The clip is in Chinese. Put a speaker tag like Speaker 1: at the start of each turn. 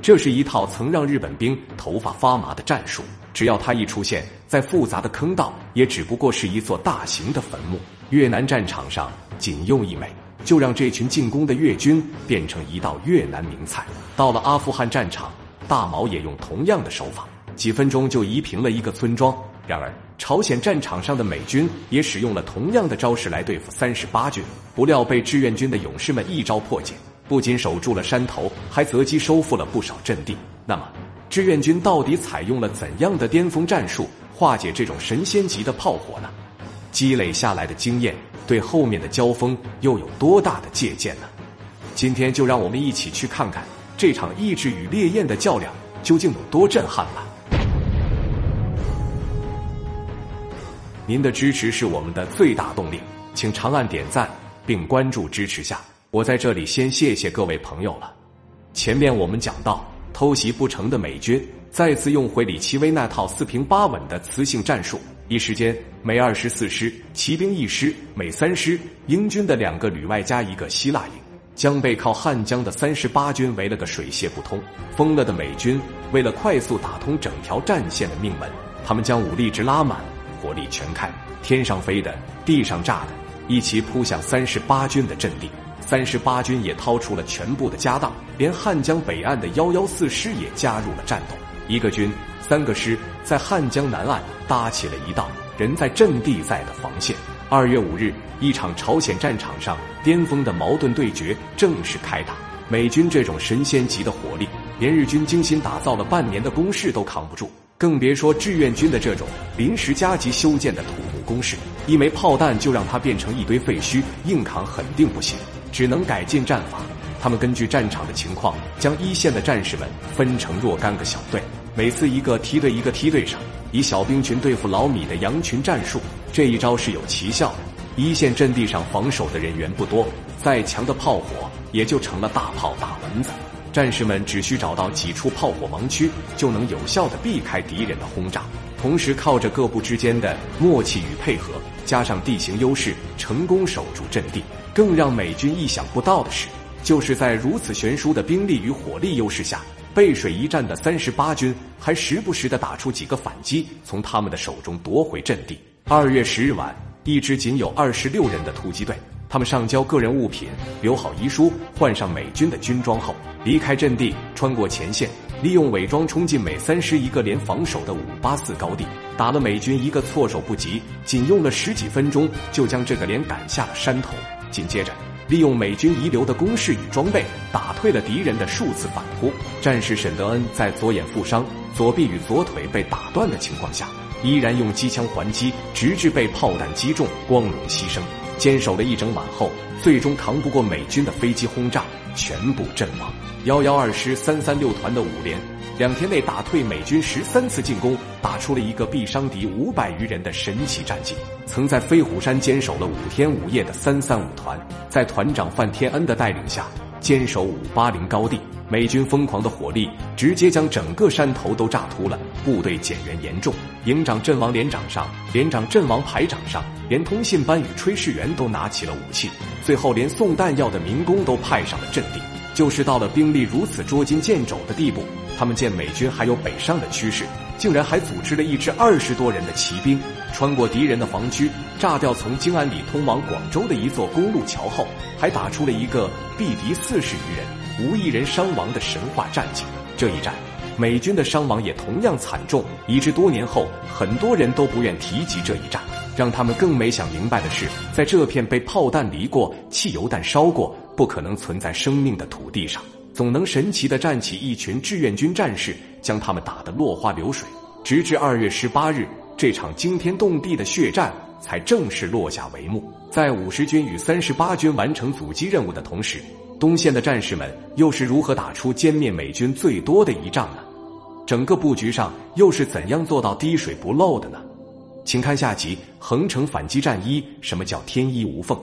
Speaker 1: 这是一套曾让日本兵头发发麻的战术。只要他一出现，在复杂的坑道也只不过是一座大型的坟墓。越南战场上仅用一枚，就让这群进攻的越军变成一道越南名菜。到了阿富汗战场，大毛也用同样的手法，几分钟就夷平了一个村庄。然而，朝鲜战场上的美军也使用了同样的招式来对付三十八军，不料被志愿军的勇士们一招破解，不仅守住了山头，还择机收复了不少阵地。那么，志愿军到底采用了怎样的巅峰战术化解这种神仙级的炮火呢？积累下来的经验对后面的交锋又有多大的借鉴呢？今天就让我们一起去看看这场意志与烈焰的较量究竟有多震撼吧！您的支持是我们的最大动力，请长按点赞并关注支持下。我在这里先谢谢各位朋友了。前面我们讲到。偷袭不成的美军再次用回李奇微那套四平八稳的磁性战术，一时间，美二十四师骑兵一师、美三师英军的两个旅外加一个希腊营，将被靠汉江的三十八军围了个水泄不通。疯了的美军为了快速打通整条战线的命门，他们将武力值拉满，火力全开，天上飞的，地上炸的，一齐扑向三十八军的阵地。三十八军也掏出了全部的家当，连汉江北岸的幺幺四师也加入了战斗。一个军，三个师，在汉江南岸搭起了一道人在阵地在的防线。二月五日，一场朝鲜战场上巅峰的矛盾对决正式开打。美军这种神仙级的火力，连日军精心打造了半年的工事都扛不住，更别说志愿军的这种临时加急修建的土木工事，一枚炮弹就让它变成一堆废墟，硬扛肯定不行。只能改进战法。他们根据战场的情况，将一线的战士们分成若干个小队，每次一个梯队一个梯队上，以小兵群对付老米的羊群战术。这一招是有奇效的。一线阵地上防守的人员不多，再强的炮火也就成了大炮打蚊子。战士们只需找到几处炮火盲区，就能有效的避开敌人的轰炸。同时，靠着各部之间的默契与配合，加上地形优势，成功守住阵地。更让美军意想不到的是，就是在如此悬殊的兵力与火力优势下，背水一战的三十八军还时不时的打出几个反击，从他们的手中夺回阵地。二月十日晚，一支仅有二十六人的突击队，他们上交个人物品，留好遗书，换上美军的军装后，离开阵地，穿过前线，利用伪装冲进美三师一个连防守的五八四高地，打了美军一个措手不及，仅用了十几分钟，就将这个连赶下了山头。紧接着，利用美军遗留的攻势与装备，打退了敌人的数次反扑。战士沈德恩在左眼负伤、左臂与左腿被打断的情况下，依然用机枪还击，直至被炮弹击中，光荣牺牲。坚守了一整晚后，最终扛不过美军的飞机轰炸，全部阵亡。幺幺二师三三六团的五连。两天内打退美军十三次进攻，打出了一个毙伤敌五百余人的神奇战绩。曾在飞虎山坚守了五天五夜的三三五团，在团长范天恩的带领下坚守五八零高地。美军疯狂的火力直接将整个山头都炸秃了，部队减员严重，营长阵亡，连长上，连长阵亡，排长上，连通信班与炊事员都拿起了武器，最后连送弹药的民工都派上了阵地。就是到了兵力如此捉襟见肘的地步。他们见美军还有北上的趋势，竟然还组织了一支二十多人的骑兵，穿过敌人的防区，炸掉从京安里通往广州的一座公路桥后，还打出了一个毙敌四十余人、无一人伤亡的神话战绩。这一战，美军的伤亡也同样惨重，以致多年后很多人都不愿提及这一战。让他们更没想明白的是，在这片被炮弹离过、汽油弹烧过、不可能存在生命的土地上。总能神奇的站起一群志愿军战士，将他们打得落花流水，直至二月十八日，这场惊天动地的血战才正式落下帷幕。在五十军与三十八军完成阻击任务的同时，东线的战士们又是如何打出歼灭美军最多的一仗呢？整个布局上又是怎样做到滴水不漏的呢？请看下集《横城反击战一》，什么叫天衣无缝？